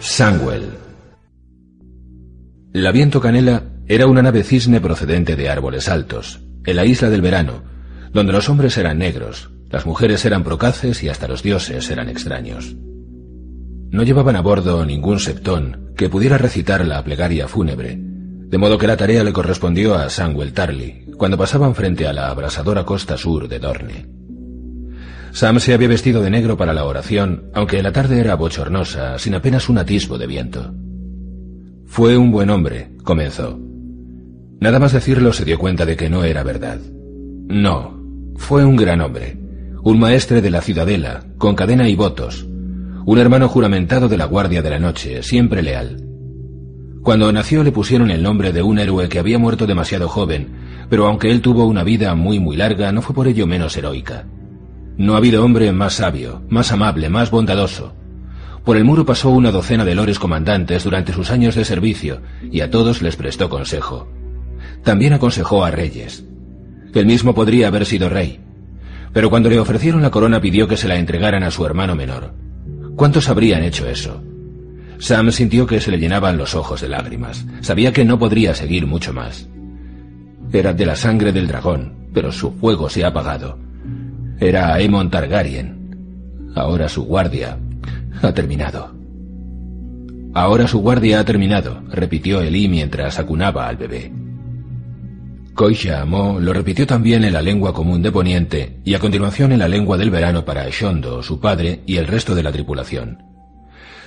Sangwell. La Viento Canela era una nave cisne procedente de árboles altos, en la isla del verano, donde los hombres eran negros, las mujeres eran procaces y hasta los dioses eran extraños. No llevaban a bordo ningún septón que pudiera recitar la plegaria fúnebre, de modo que la tarea le correspondió a Sangwell Tarly cuando pasaban frente a la abrasadora costa sur de Dorne. Sam se había vestido de negro para la oración, aunque la tarde era bochornosa, sin apenas un atisbo de viento. Fue un buen hombre, comenzó. Nada más decirlo se dio cuenta de que no era verdad. No, fue un gran hombre, un maestre de la ciudadela, con cadena y votos, un hermano juramentado de la Guardia de la Noche, siempre leal. Cuando nació le pusieron el nombre de un héroe que había muerto demasiado joven, pero aunque él tuvo una vida muy muy larga, no fue por ello menos heroica. No ha habido hombre más sabio, más amable, más bondadoso. Por el muro pasó una docena de lores comandantes durante sus años de servicio, y a todos les prestó consejo. También aconsejó a reyes. Él mismo podría haber sido rey. Pero cuando le ofrecieron la corona pidió que se la entregaran a su hermano menor. ¿Cuántos habrían hecho eso? Sam sintió que se le llenaban los ojos de lágrimas. Sabía que no podría seguir mucho más. Era de la sangre del dragón, pero su fuego se ha apagado. Era Aemon Targaryen. Ahora su guardia ha terminado. Ahora su guardia ha terminado, repitió Eli mientras acunaba al bebé. Koisha Amo lo repitió también en la lengua común de Poniente y a continuación en la lengua del verano para Shondo, su padre y el resto de la tripulación.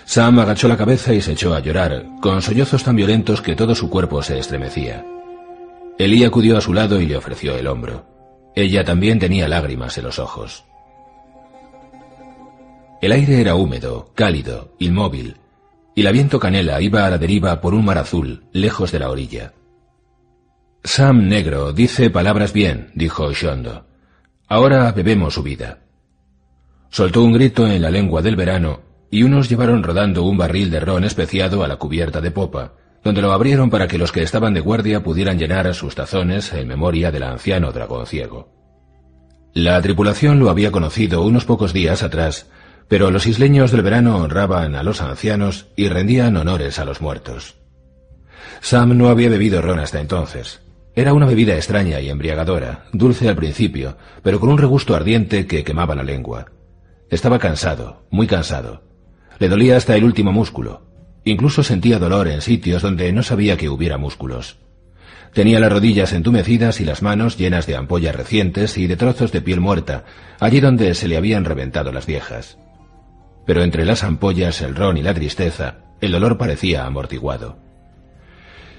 Sam agachó la cabeza y se echó a llorar, con sollozos tan violentos que todo su cuerpo se estremecía. Elí acudió a su lado y le ofreció el hombro. Ella también tenía lágrimas en los ojos. El aire era húmedo, cálido, inmóvil, y la viento canela iba a la deriva por un mar azul, lejos de la orilla. Sam Negro dice palabras bien, dijo Shondo. Ahora bebemos su vida. Soltó un grito en la lengua del verano y unos llevaron rodando un barril de ron especiado a la cubierta de popa, donde lo abrieron para que los que estaban de guardia pudieran llenar sus tazones en memoria del anciano dragón ciego. La tripulación lo había conocido unos pocos días atrás, pero los isleños del verano honraban a los ancianos y rendían honores a los muertos. Sam no había bebido ron hasta entonces. Era una bebida extraña y embriagadora, dulce al principio, pero con un regusto ardiente que quemaba la lengua. Estaba cansado, muy cansado. Le dolía hasta el último músculo, Incluso sentía dolor en sitios donde no sabía que hubiera músculos. Tenía las rodillas entumecidas y las manos llenas de ampollas recientes y de trozos de piel muerta, allí donde se le habían reventado las viejas. Pero entre las ampollas, el ron y la tristeza, el dolor parecía amortiguado.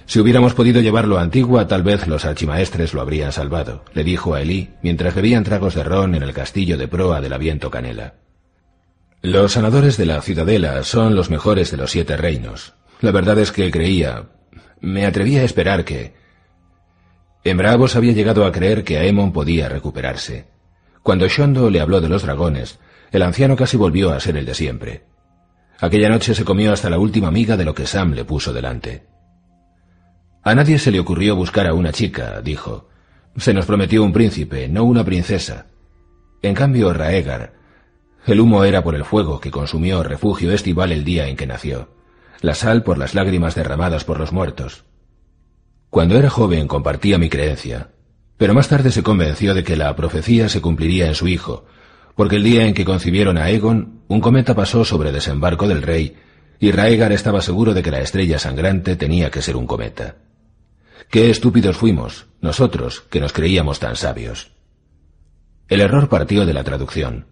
Si hubiéramos podido llevarlo a Antigua, tal vez los archimaestres lo habrían salvado, le dijo a Elí mientras bebían tragos de ron en el castillo de proa del aviento Canela. Los sanadores de la ciudadela son los mejores de los siete reinos. La verdad es que creía, me atrevía a esperar que... En Bravos había llegado a creer que Aemon podía recuperarse. Cuando Shondo le habló de los dragones, el anciano casi volvió a ser el de siempre. Aquella noche se comió hasta la última miga de lo que Sam le puso delante. A nadie se le ocurrió buscar a una chica, dijo. Se nos prometió un príncipe, no una princesa. En cambio, Raegar, el humo era por el fuego que consumió refugio estival el día en que nació, la sal por las lágrimas derramadas por los muertos. Cuando era joven compartía mi creencia, pero más tarde se convenció de que la profecía se cumpliría en su hijo, porque el día en que concibieron a Egon, un cometa pasó sobre desembarco del rey, y Raegar estaba seguro de que la estrella sangrante tenía que ser un cometa. Qué estúpidos fuimos, nosotros, que nos creíamos tan sabios. El error partió de la traducción.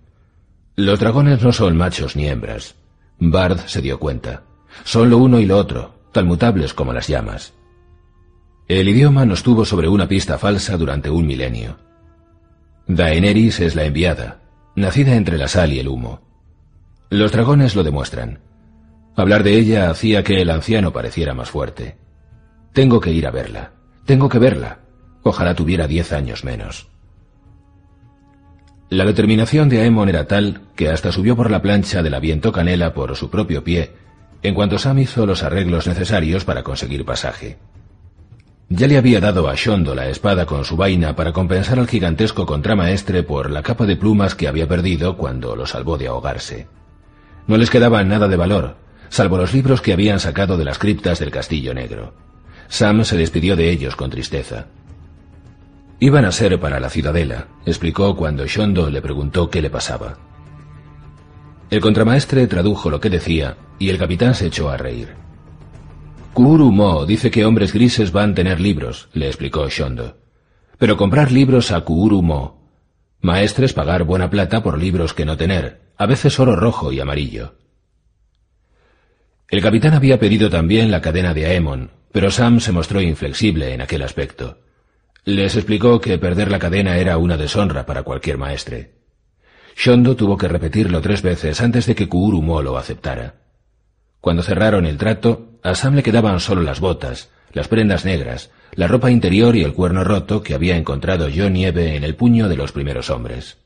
Los dragones no son machos ni hembras. Bard se dio cuenta. Son lo uno y lo otro, tan mutables como las llamas. El idioma nos tuvo sobre una pista falsa durante un milenio. Daenerys es la enviada, nacida entre la sal y el humo. Los dragones lo demuestran. Hablar de ella hacía que el anciano pareciera más fuerte. Tengo que ir a verla. Tengo que verla. Ojalá tuviera diez años menos. La determinación de Aemon era tal que hasta subió por la plancha del aviento canela por su propio pie, en cuanto Sam hizo los arreglos necesarios para conseguir pasaje. Ya le había dado a Shondo la espada con su vaina para compensar al gigantesco contramaestre por la capa de plumas que había perdido cuando lo salvó de ahogarse. No les quedaba nada de valor, salvo los libros que habían sacado de las criptas del Castillo Negro. Sam se despidió de ellos con tristeza. Iban a ser para la ciudadela, explicó cuando Shondo le preguntó qué le pasaba. El contramaestre tradujo lo que decía y el capitán se echó a reír. Kuru Mo dice que hombres grises van a tener libros, le explicó Shondo. Pero comprar libros a Kuru Mo. Maestres pagar buena plata por libros que no tener, a veces oro rojo y amarillo. El capitán había pedido también la cadena de Aemon, pero Sam se mostró inflexible en aquel aspecto. Les explicó que perder la cadena era una deshonra para cualquier maestre. Shondo tuvo que repetirlo tres veces antes de que Kuurumo lo aceptara. Cuando cerraron el trato, a Sam le quedaban solo las botas, las prendas negras, la ropa interior y el cuerno roto que había encontrado John Nieve en el puño de los primeros hombres.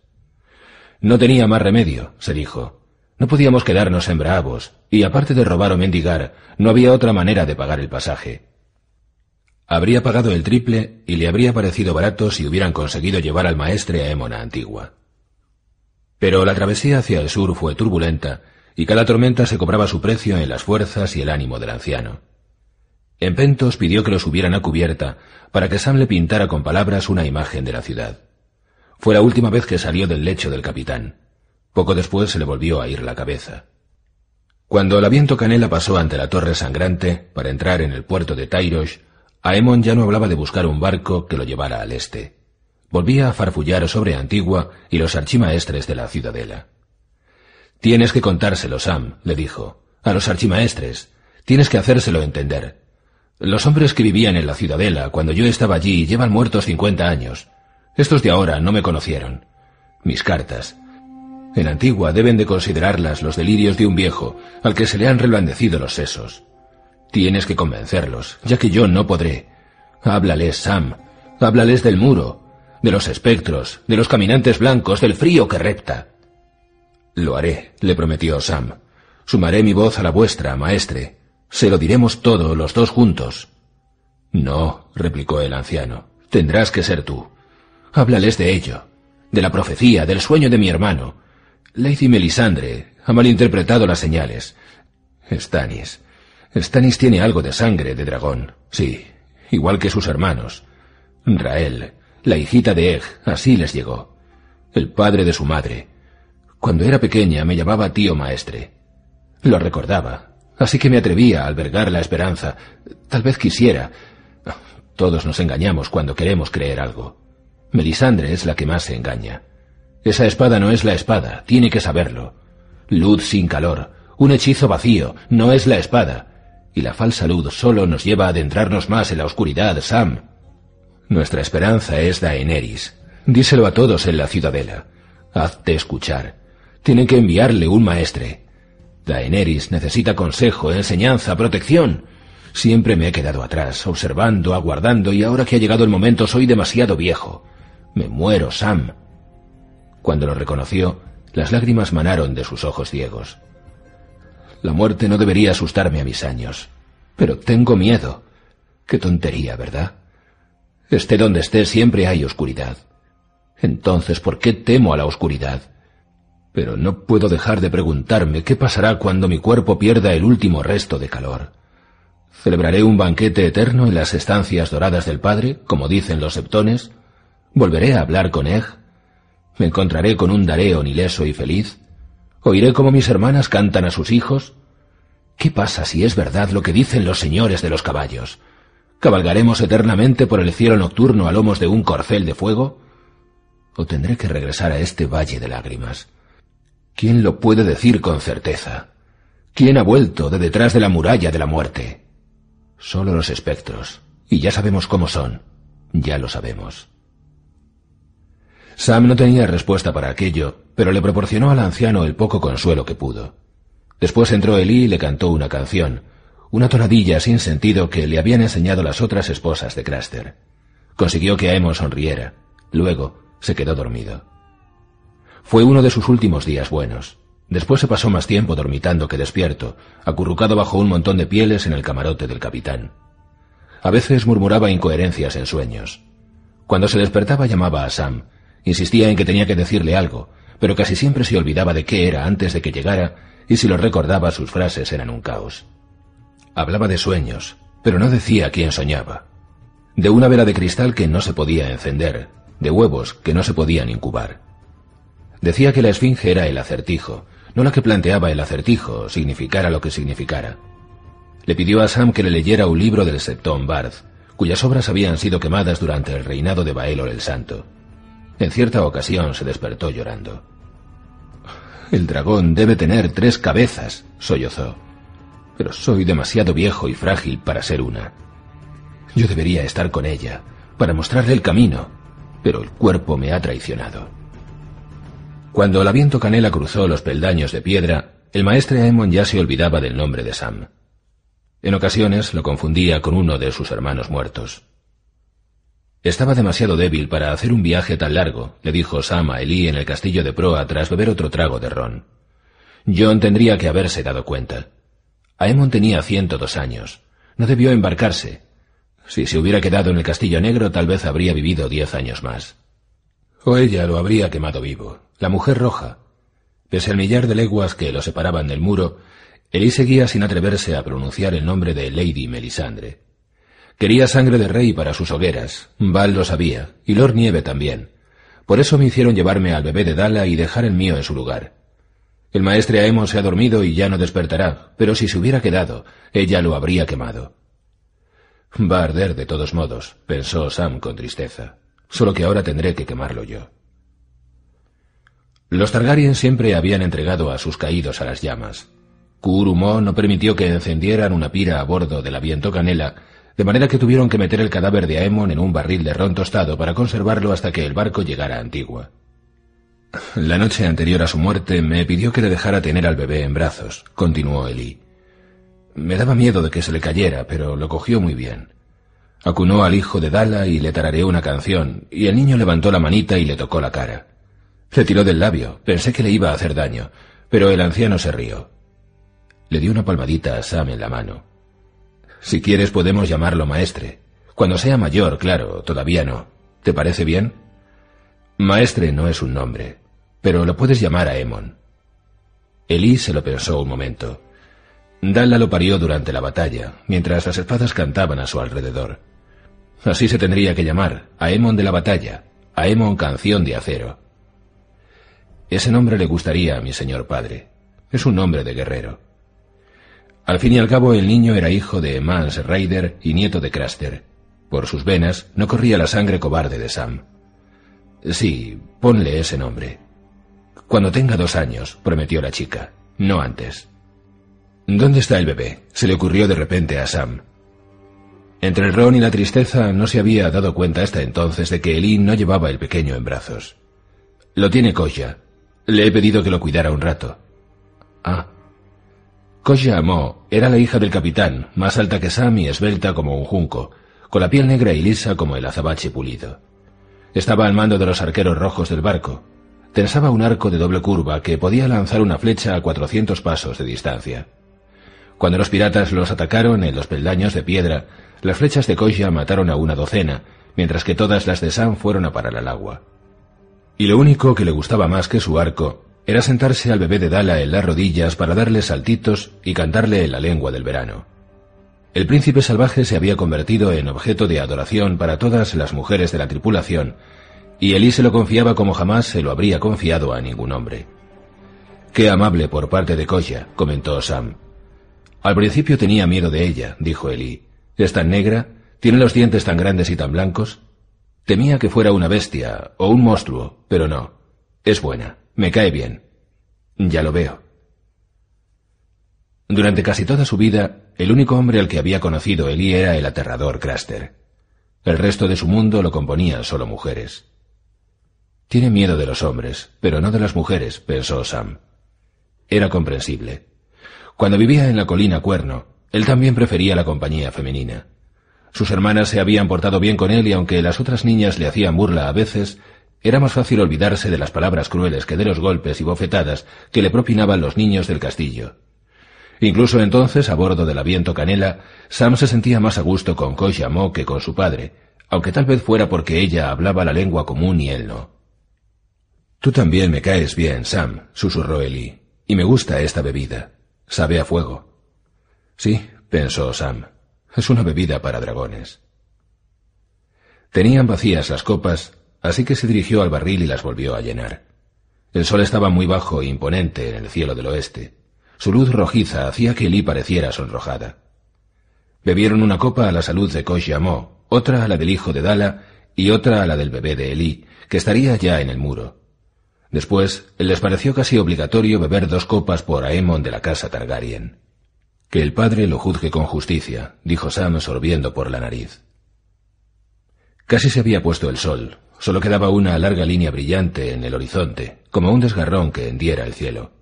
No tenía más remedio, se dijo. No podíamos quedarnos en bravos, y aparte de robar o mendigar, no había otra manera de pagar el pasaje. Habría pagado el triple y le habría parecido barato si hubieran conseguido llevar al maestre a Émona Antigua. Pero la travesía hacia el sur fue turbulenta y cada tormenta se cobraba su precio en las fuerzas y el ánimo del anciano. En Pentos pidió que lo subieran a cubierta para que Sam le pintara con palabras una imagen de la ciudad. Fue la última vez que salió del lecho del capitán. Poco después se le volvió a ir la cabeza. Cuando el aviento canela pasó ante la torre sangrante para entrar en el puerto de Tairosh, Aemon ya no hablaba de buscar un barco que lo llevara al este. Volvía a farfullar sobre Antigua y los archimaestres de la ciudadela. Tienes que contárselo, Sam, le dijo. A los archimaestres. Tienes que hacérselo entender. Los hombres que vivían en la ciudadela cuando yo estaba allí llevan muertos cincuenta años. Estos de ahora no me conocieron. Mis cartas. En Antigua deben de considerarlas los delirios de un viejo al que se le han reblandecido los sesos. Tienes que convencerlos, ya que yo no podré. Háblales, Sam. Háblales del muro, de los espectros, de los caminantes blancos, del frío que repta. Lo haré, le prometió Sam. Sumaré mi voz a la vuestra, maestre. Se lo diremos todo, los dos juntos. No, replicó el anciano. Tendrás que ser tú. Háblales de ello, de la profecía, del sueño de mi hermano. Lady Melisandre ha malinterpretado las señales. Stannis, Stannis tiene algo de sangre de dragón, sí, igual que sus hermanos. Rael, la hijita de Eg, así les llegó. El padre de su madre. Cuando era pequeña me llamaba tío maestre. Lo recordaba, así que me atrevía a albergar la esperanza. Tal vez quisiera. Todos nos engañamos cuando queremos creer algo. Melisandre es la que más se engaña. Esa espada no es la espada, tiene que saberlo. Luz sin calor, un hechizo vacío, no es la espada y la falsa luz solo nos lleva a adentrarnos más en la oscuridad, Sam. Nuestra esperanza es Daenerys. Díselo a todos en la ciudadela. Hazte escuchar. Tienen que enviarle un maestre. Daenerys necesita consejo, enseñanza, protección. Siempre me he quedado atrás, observando, aguardando, y ahora que ha llegado el momento soy demasiado viejo. Me muero, Sam. Cuando lo reconoció, las lágrimas manaron de sus ojos ciegos. La muerte no debería asustarme a mis años. Pero tengo miedo. Qué tontería, ¿verdad? Esté donde esté, siempre hay oscuridad. Entonces, ¿por qué temo a la oscuridad? Pero no puedo dejar de preguntarme qué pasará cuando mi cuerpo pierda el último resto de calor. ¿Celebraré un banquete eterno en las estancias doradas del Padre, como dicen los septones? ¿Volveré a hablar con Eg? ¿Me encontraré con un Dareon ileso y feliz? ¿Oiré cómo mis hermanas cantan a sus hijos? ¿Qué pasa si es verdad lo que dicen los señores de los caballos? ¿Cabalgaremos eternamente por el cielo nocturno a lomos de un corcel de fuego? ¿O tendré que regresar a este valle de lágrimas? ¿Quién lo puede decir con certeza? ¿Quién ha vuelto de detrás de la muralla de la muerte? Solo los espectros. Y ya sabemos cómo son. Ya lo sabemos. Sam no tenía respuesta para aquello, pero le proporcionó al anciano el poco consuelo que pudo. Después entró Elí y le cantó una canción, una tonadilla sin sentido que le habían enseñado las otras esposas de Craster. Consiguió que Aemon sonriera. Luego se quedó dormido. Fue uno de sus últimos días buenos. Después se pasó más tiempo dormitando que despierto, acurrucado bajo un montón de pieles en el camarote del capitán. A veces murmuraba incoherencias en sueños. Cuando se despertaba llamaba a Sam, insistía en que tenía que decirle algo, pero casi siempre se olvidaba de qué era antes de que llegara, y si lo recordaba sus frases eran un caos. Hablaba de sueños, pero no decía quién soñaba. De una vela de cristal que no se podía encender, de huevos que no se podían incubar. Decía que la esfinge era el acertijo, no la que planteaba el acertijo, significara lo que significara. Le pidió a Sam que le leyera un libro del Septón Bard, cuyas obras habían sido quemadas durante el reinado de Baelor el Santo. En cierta ocasión se despertó llorando. El dragón debe tener tres cabezas, sollozó. Pero soy demasiado viejo y frágil para ser una. Yo debería estar con ella, para mostrarle el camino, pero el cuerpo me ha traicionado. Cuando la viento canela cruzó los peldaños de piedra, el maestre Aemon ya se olvidaba del nombre de Sam. En ocasiones lo confundía con uno de sus hermanos muertos. Estaba demasiado débil para hacer un viaje tan largo, le dijo Sam a Elí en el castillo de proa tras beber otro trago de ron. John tendría que haberse dado cuenta. Aemon tenía ciento dos años. No debió embarcarse. Si se hubiera quedado en el castillo negro, tal vez habría vivido diez años más. O ella lo habría quemado vivo. La mujer roja. Pese al millar de leguas que lo separaban del muro, Elí seguía sin atreverse a pronunciar el nombre de Lady Melisandre. Quería sangre de rey para sus hogueras. Val lo sabía, y Lord Nieve también. Por eso me hicieron llevarme al bebé de Dala y dejar el mío en su lugar. El maestre Aemon se ha dormido y ya no despertará, pero si se hubiera quedado, ella lo habría quemado. Va a arder de todos modos, pensó Sam con tristeza, solo que ahora tendré que quemarlo yo. Los Targaryen siempre habían entregado a sus caídos a las llamas. Kurumo no permitió que encendieran una pira a bordo del aviento Canela, de manera que tuvieron que meter el cadáver de Aemon en un barril de ron tostado para conservarlo hasta que el barco llegara a Antigua. La noche anterior a su muerte me pidió que le dejara tener al bebé en brazos, continuó Eli. Me daba miedo de que se le cayera, pero lo cogió muy bien. Acunó al hijo de Dala y le tarareó una canción, y el niño levantó la manita y le tocó la cara. Se tiró del labio. Pensé que le iba a hacer daño, pero el anciano se rió. Le dio una palmadita a Sam en la mano. Si quieres podemos llamarlo maestre. Cuando sea mayor, claro, todavía no. ¿Te parece bien? Maestre no es un nombre, pero lo puedes llamar a Emon. Elí se lo pensó un momento. Dalla lo parió durante la batalla, mientras las espadas cantaban a su alrededor. Así se tendría que llamar, Aemon de la batalla, Aemon canción de acero. Ese nombre le gustaría a mi señor padre. Es un nombre de guerrero. Al fin y al cabo, el niño era hijo de Mans Raider y nieto de Craster. Por sus venas no corría la sangre cobarde de Sam. Sí, ponle ese nombre. Cuando tenga dos años, prometió la chica, no antes. ¿Dónde está el bebé? se le ocurrió de repente a Sam. Entre el ron y la tristeza no se había dado cuenta hasta entonces de que Elin no llevaba el pequeño en brazos. Lo tiene Koya, le he pedido que lo cuidara un rato. Ah. Koya Amo era la hija del capitán, más alta que Sam y esbelta como un junco, con la piel negra y lisa como el azabache pulido. Estaba al mando de los arqueros rojos del barco. Tensaba un arco de doble curva que podía lanzar una flecha a cuatrocientos pasos de distancia. Cuando los piratas los atacaron en los peldaños de piedra, las flechas de Koya mataron a una docena, mientras que todas las de Sam fueron a parar al agua. Y lo único que le gustaba más que su arco era sentarse al bebé de Dala en las rodillas para darle saltitos y cantarle en la lengua del verano. El príncipe salvaje se había convertido en objeto de adoración para todas las mujeres de la tripulación, y Elí se lo confiaba como jamás se lo habría confiado a ningún hombre. Qué amable por parte de Koya, comentó Sam. Al principio tenía miedo de ella, dijo Elí. Es tan negra, tiene los dientes tan grandes y tan blancos. Temía que fuera una bestia o un monstruo, pero no. Es buena, me cae bien. Ya lo veo. Durante casi toda su vida, el único hombre al que había conocido Eli era el aterrador Craster. El resto de su mundo lo componían solo mujeres. Tiene miedo de los hombres, pero no de las mujeres, pensó Sam. Era comprensible. Cuando vivía en la colina Cuerno, él también prefería la compañía femenina. Sus hermanas se habían portado bien con él y aunque las otras niñas le hacían burla a veces, era más fácil olvidarse de las palabras crueles que de los golpes y bofetadas que le propinaban los niños del castillo. Incluso entonces, a bordo del aviento Canela, Sam se sentía más a gusto con Kojamo que con su padre, aunque tal vez fuera porque ella hablaba la lengua común y él no. Tú también me caes bien, Sam, susurró Eli, y me gusta esta bebida. Sabe a fuego. Sí, pensó Sam. Es una bebida para dragones. Tenían vacías las copas, así que se dirigió al barril y las volvió a llenar. El sol estaba muy bajo e imponente en el cielo del oeste. Su luz rojiza hacía que Eli pareciera sonrojada. Bebieron una copa a la salud de Kosh otra a la del hijo de Dala y otra a la del bebé de Eli, que estaría ya en el muro. Después, les pareció casi obligatorio beber dos copas por Aemon de la casa Targaryen. Que el padre lo juzgue con justicia, dijo Sam sorbiendo por la nariz. Casi se había puesto el sol, solo quedaba una larga línea brillante en el horizonte, como un desgarrón que hendiera el cielo.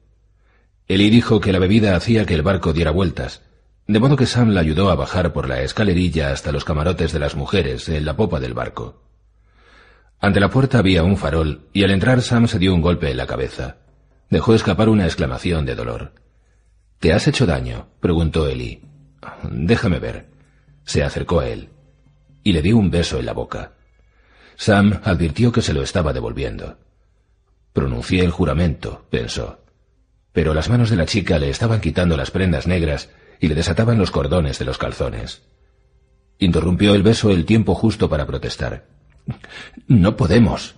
Eli dijo que la bebida hacía que el barco diera vueltas, de modo que Sam la ayudó a bajar por la escalerilla hasta los camarotes de las mujeres en la popa del barco. Ante la puerta había un farol y al entrar Sam se dio un golpe en la cabeza. Dejó escapar una exclamación de dolor. ¿Te has hecho daño? preguntó Eli. Déjame ver. Se acercó a él y le dio un beso en la boca. Sam advirtió que se lo estaba devolviendo. Pronuncié el juramento, pensó. Pero las manos de la chica le estaban quitando las prendas negras y le desataban los cordones de los calzones. Interrumpió el beso el tiempo justo para protestar. No podemos.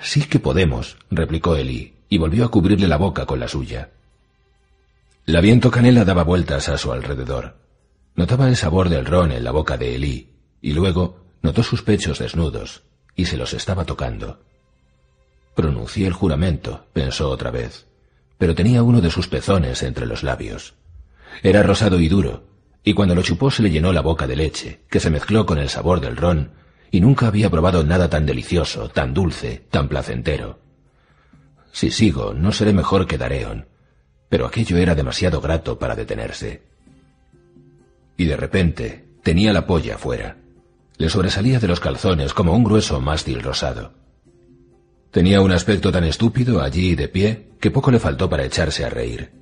Sí que podemos, replicó Eli, y volvió a cubrirle la boca con la suya. La viento canela daba vueltas a su alrededor. Notaba el sabor del ron en la boca de Eli, y luego notó sus pechos desnudos, y se los estaba tocando. Pronuncié el juramento, pensó otra vez, pero tenía uno de sus pezones entre los labios. Era rosado y duro, y cuando lo chupó se le llenó la boca de leche, que se mezcló con el sabor del ron y nunca había probado nada tan delicioso, tan dulce, tan placentero. Si sigo, no seré mejor que Dareon, pero aquello era demasiado grato para detenerse. Y de repente tenía la polla fuera. Le sobresalía de los calzones como un grueso mástil rosado. Tenía un aspecto tan estúpido allí de pie que poco le faltó para echarse a reír.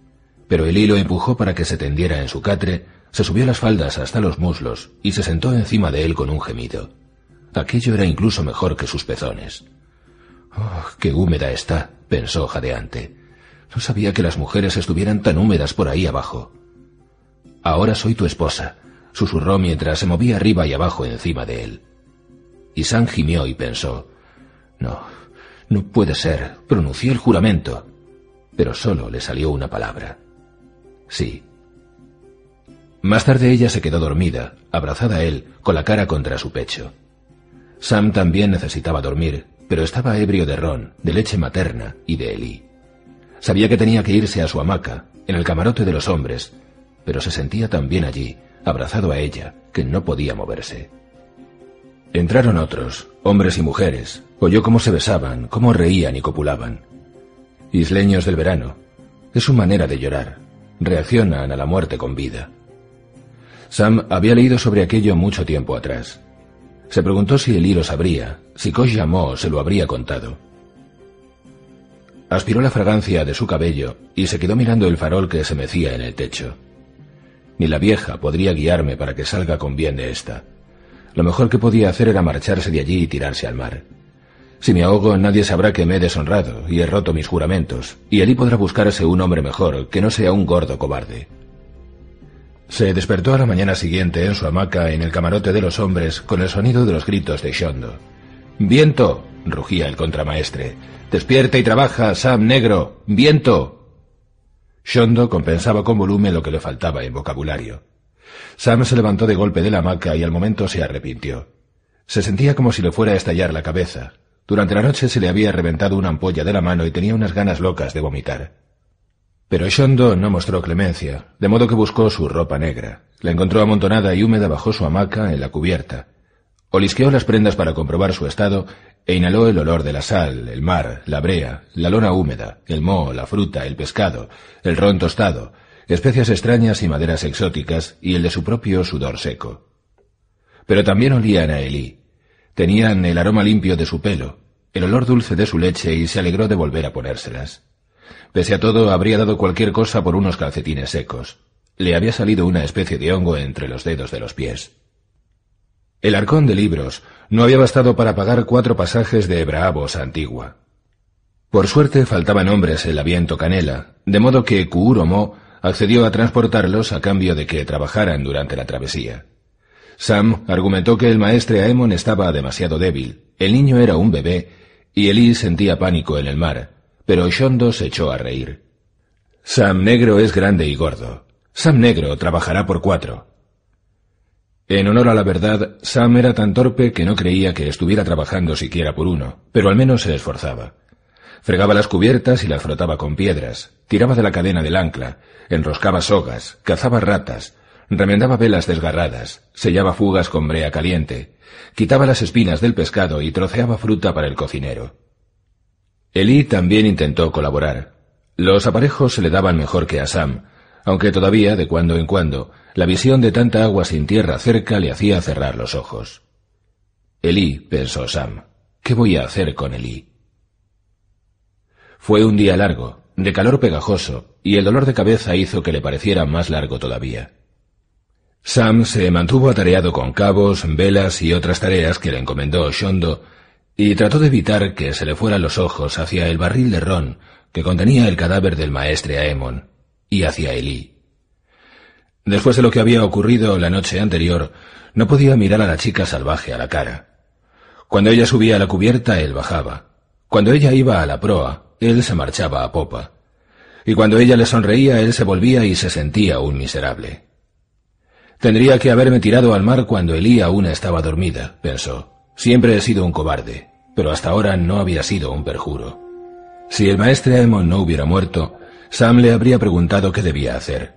Pero el hilo empujó para que se tendiera en su catre, se subió las faldas hasta los muslos y se sentó encima de él con un gemido. Aquello era incluso mejor que sus pezones. Oh, qué húmeda está, pensó jadeante. No sabía que las mujeres estuvieran tan húmedas por ahí abajo. Ahora soy tu esposa, susurró mientras se movía arriba y abajo encima de él. Y San gimió y pensó, no, no puede ser, pronunció el juramento, pero solo le salió una palabra. Sí. Más tarde ella se quedó dormida, abrazada a él, con la cara contra su pecho. Sam también necesitaba dormir, pero estaba ebrio de ron, de leche materna y de Eli. Sabía que tenía que irse a su hamaca, en el camarote de los hombres, pero se sentía tan bien allí, abrazado a ella, que no podía moverse. Entraron otros, hombres y mujeres, oyó cómo se besaban, cómo reían y copulaban. Isleños del verano. Es su manera de llorar. Reaccionan a la muerte con vida. Sam había leído sobre aquello mucho tiempo atrás. Se preguntó si el lo sabría, si Kosh llamó se lo habría contado. Aspiró la fragancia de su cabello y se quedó mirando el farol que se mecía en el techo. Ni la vieja podría guiarme para que salga con bien de esta. Lo mejor que podía hacer era marcharse de allí y tirarse al mar. Si me ahogo, nadie sabrá que me he deshonrado y he roto mis juramentos, y allí podrá buscarse un hombre mejor, que no sea un gordo cobarde. Se despertó a la mañana siguiente en su hamaca en el camarote de los hombres con el sonido de los gritos de Shondo. ¡Viento! rugía el contramaestre. ¡Despierta y trabaja, Sam Negro! ¡Viento! Shondo compensaba con volumen lo que le faltaba en vocabulario. Sam se levantó de golpe de la hamaca y al momento se arrepintió. Se sentía como si le fuera a estallar la cabeza. Durante la noche se le había reventado una ampolla de la mano y tenía unas ganas locas de vomitar. Pero Shondo no mostró clemencia, de modo que buscó su ropa negra. La encontró amontonada y húmeda bajo su hamaca en la cubierta. Olisqueó las prendas para comprobar su estado e inhaló el olor de la sal, el mar, la brea, la lona húmeda, el moho, la fruta, el pescado, el ron tostado, especias extrañas y maderas exóticas y el de su propio sudor seco. Pero también olían a Elí. Tenían el aroma limpio de su pelo, el olor dulce de su leche y se alegró de volver a ponérselas. Pese a todo, habría dado cualquier cosa por unos calcetines secos. Le había salido una especie de hongo entre los dedos de los pies. El arcón de libros no había bastado para pagar cuatro pasajes de Bravos Antigua. Por suerte faltaban hombres en la viento canela, de modo que Kuuromo accedió a transportarlos a cambio de que trabajaran durante la travesía. Sam argumentó que el maestre Aemon estaba demasiado débil, el niño era un bebé y Elí sentía pánico en el mar, pero Shondo se echó a reír. Sam Negro es grande y gordo. Sam Negro trabajará por cuatro. En honor a la verdad, Sam era tan torpe que no creía que estuviera trabajando siquiera por uno, pero al menos se esforzaba. Fregaba las cubiertas y las frotaba con piedras, tiraba de la cadena del ancla, enroscaba sogas, cazaba ratas, remendaba velas desgarradas, sellaba fugas con brea caliente, quitaba las espinas del pescado y troceaba fruta para el cocinero. Elí también intentó colaborar. Los aparejos se le daban mejor que a Sam, aunque todavía, de cuando en cuando, la visión de tanta agua sin tierra cerca le hacía cerrar los ojos. Elí, pensó Sam, ¿qué voy a hacer con Elí? Fue un día largo, de calor pegajoso, y el dolor de cabeza hizo que le pareciera más largo todavía. Sam se mantuvo atareado con cabos, velas y otras tareas que le encomendó Shondo, y trató de evitar que se le fueran los ojos hacia el barril de ron que contenía el cadáver del maestre Aemon, y hacia Elí. Después de lo que había ocurrido la noche anterior, no podía mirar a la chica salvaje a la cara. Cuando ella subía a la cubierta, él bajaba. Cuando ella iba a la proa, él se marchaba a popa. Y cuando ella le sonreía, él se volvía y se sentía un miserable. Tendría que haberme tirado al mar cuando Elí aún estaba dormida, pensó. Siempre he sido un cobarde, pero hasta ahora no había sido un perjuro. Si el maestre Aemon no hubiera muerto, Sam le habría preguntado qué debía hacer.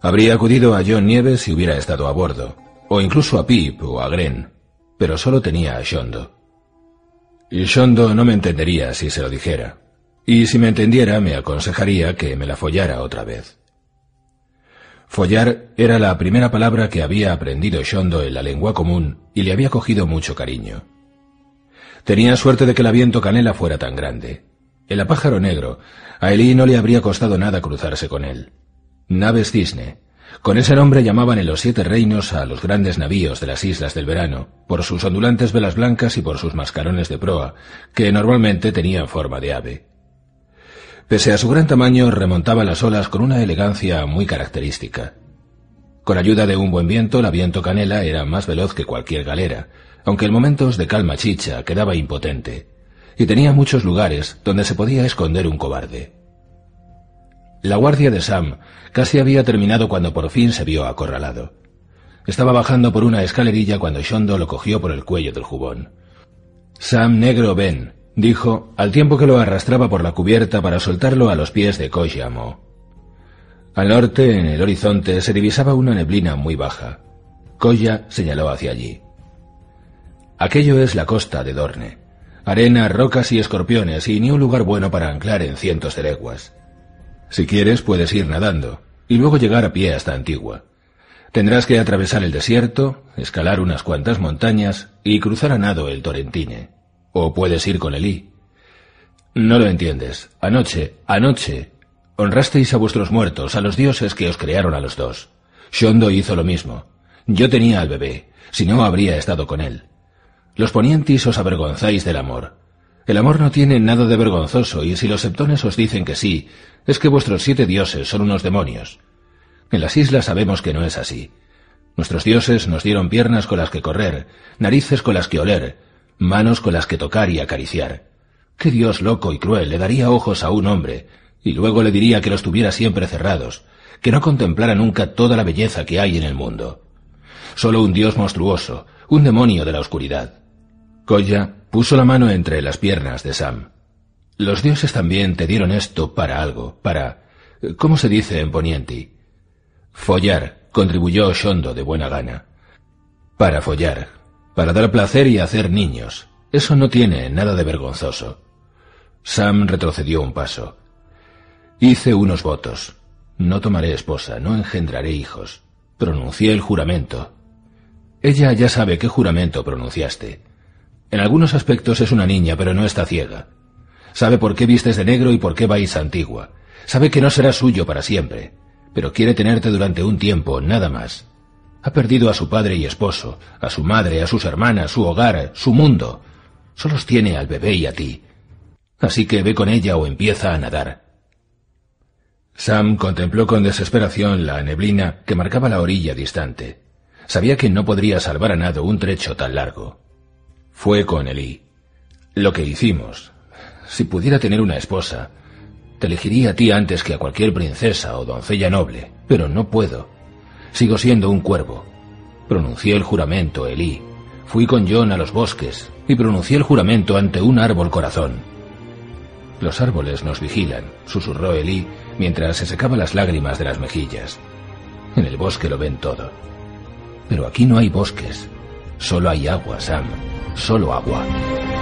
Habría acudido a John Nieves si hubiera estado a bordo, o incluso a Pip o a Gren, pero solo tenía a Shondo. Y Shondo no me entendería si se lo dijera. Y si me entendiera, me aconsejaría que me la follara otra vez. Follar era la primera palabra que había aprendido Shondo en la lengua común y le había cogido mucho cariño. Tenía suerte de que el viento canela fuera tan grande. El apájaro negro, a Elí no le habría costado nada cruzarse con él. Naves cisne. Con ese nombre llamaban en los siete reinos a los grandes navíos de las islas del verano, por sus ondulantes velas blancas y por sus mascarones de proa, que normalmente tenían forma de ave. Pese a su gran tamaño, remontaba las olas con una elegancia muy característica. Con ayuda de un buen viento, la viento canela era más veloz que cualquier galera, aunque en momentos de calma chicha quedaba impotente, y tenía muchos lugares donde se podía esconder un cobarde. La guardia de Sam casi había terminado cuando por fin se vio acorralado. Estaba bajando por una escalerilla cuando Shondo lo cogió por el cuello del jubón. Sam negro ven, dijo, al tiempo que lo arrastraba por la cubierta para soltarlo a los pies de Kojamo. Al norte, en el horizonte, se divisaba una neblina muy baja. Koya señaló hacia allí. Aquello es la costa de Dorne. Arena, rocas y escorpiones, y ni un lugar bueno para anclar en cientos de leguas. Si quieres, puedes ir nadando, y luego llegar a pie hasta Antigua. Tendrás que atravesar el desierto, escalar unas cuantas montañas y cruzar a nado el Torrentine. O puedes ir con Elí. No lo entiendes. Anoche, anoche, honrasteis a vuestros muertos, a los dioses que os crearon a los dos. Shondo hizo lo mismo. Yo tenía al bebé, si no habría estado con él. Los ponientis os avergonzáis del amor. El amor no tiene nada de vergonzoso, y si los septones os dicen que sí, es que vuestros siete dioses son unos demonios. En las islas sabemos que no es así. Nuestros dioses nos dieron piernas con las que correr, narices con las que oler, manos con las que tocar y acariciar. ¿Qué Dios loco y cruel le daría ojos a un hombre y luego le diría que los tuviera siempre cerrados, que no contemplara nunca toda la belleza que hay en el mundo? Solo un Dios monstruoso, un demonio de la oscuridad. Koya puso la mano entre las piernas de Sam. Los dioses también te dieron esto para algo, para... ¿Cómo se dice en Ponienti? Follar, contribuyó Shondo de buena gana. Para follar, Para dar placer y hacer niños. Eso no tiene nada de vergonzoso. Sam retrocedió un paso. Hice unos votos. No tomaré esposa, no engendraré hijos. Pronuncié el juramento. Ella ya sabe qué juramento pronunciaste. En algunos aspectos es una niña, pero no está ciega. Sabe por qué vistes de negro y por qué vais antigua. Sabe que no será suyo para siempre, pero quiere tenerte durante un tiempo, nada más. Ha perdido a su padre y esposo, a su madre, a sus hermanas, su hogar, su mundo. Solo tiene al bebé y a ti. Así que ve con ella o empieza a nadar. Sam contempló con desesperación la neblina que marcaba la orilla distante. Sabía que no podría salvar a nado un trecho tan largo. Fue con Elí. Lo que hicimos. Si pudiera tener una esposa, te elegiría a ti antes que a cualquier princesa o doncella noble, pero no puedo. Sigo siendo un cuervo. Pronuncié el juramento, Elí. Fui con John a los bosques y pronuncié el juramento ante un árbol corazón. Los árboles nos vigilan, susurró Elí mientras se secaba las lágrimas de las mejillas. En el bosque lo ven todo. Pero aquí no hay bosques. Solo hay agua, Sam. Solo agua.